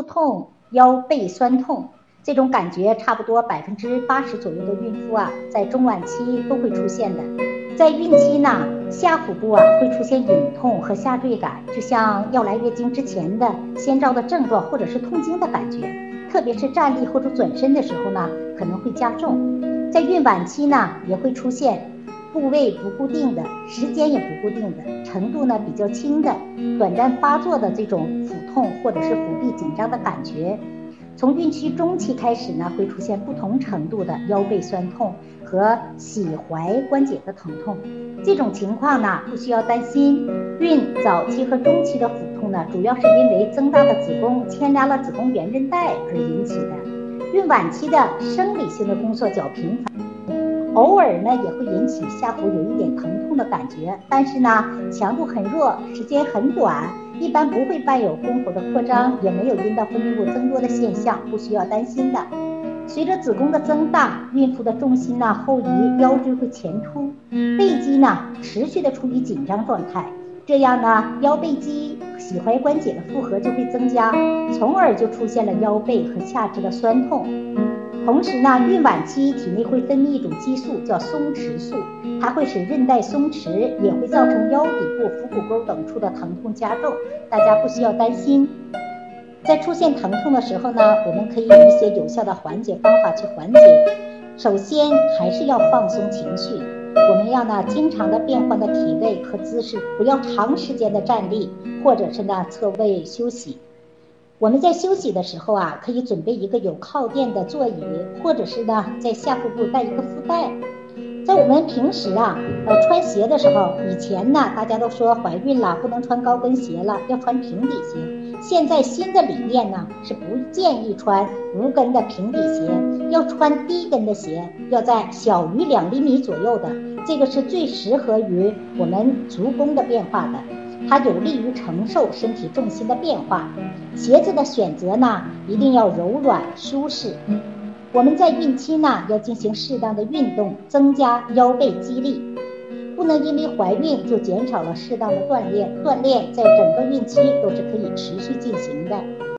腹痛、腰背酸痛这种感觉，差不多百分之八十左右的孕妇啊，在中晚期都会出现的。在孕期呢，下腹部啊会出现隐痛和下坠感，就像要来月经之前的先兆的症状，或者是痛经的感觉。特别是站立或者转身的时候呢，可能会加重。在孕晚期呢，也会出现部位不固定的、时间也不固定的、程度呢比较轻的、短暂发作的这种腹痛或者是腹壁紧张的感觉。从孕期中期开始呢，会出现不同程度的腰背酸痛和膝踝关节的疼痛。这种情况呢，不需要担心。孕早期和中期的腹痛呢，主要是因为增大的子宫牵拉了子宫圆韧带而引起的。孕晚期的生理性的工作较频繁，偶尔呢也会引起下腹有一点疼痛的感觉，但是呢强度很弱，时间很短。一般不会伴有宫口的扩张，也没有阴道分泌物增多的现象，不需要担心的。随着子宫的增大，孕妇的重心呢后移，腰椎会前凸，背肌呢持续的处于紧张状态，这样呢腰背肌、膝踝关节的负荷就会增加，从而就出现了腰背和下肢的酸痛。同时呢，孕晚期体内会分泌一种激素，叫松弛素，它会使韧带松弛，也会造成腰底部、腹股沟等处的疼痛加重。大家不需要担心。在出现疼痛的时候呢，我们可以用一些有效的缓解方法去缓解。首先还是要放松情绪，我们要呢经常的变换的体位和姿势，不要长时间的站立，或者是呢侧位休息。我们在休息的时候啊，可以准备一个有靠垫的座椅，或者是呢，在下腹部带一个腹带。在我们平时啊，呃，穿鞋的时候，以前呢，大家都说怀孕了不能穿高跟鞋了，要穿平底鞋。现在新的理念呢，是不建议穿无跟的平底鞋，要穿低跟的鞋，要在小于两厘米左右的，这个是最适合于我们足弓的变化的。它有利于承受身体重心的变化。鞋子的选择呢，一定要柔软舒适。我们在孕期呢，要进行适当的运动，增加腰背肌力。不能因为怀孕就减少了适当的锻炼。锻炼在整个孕期都是可以持续进行的。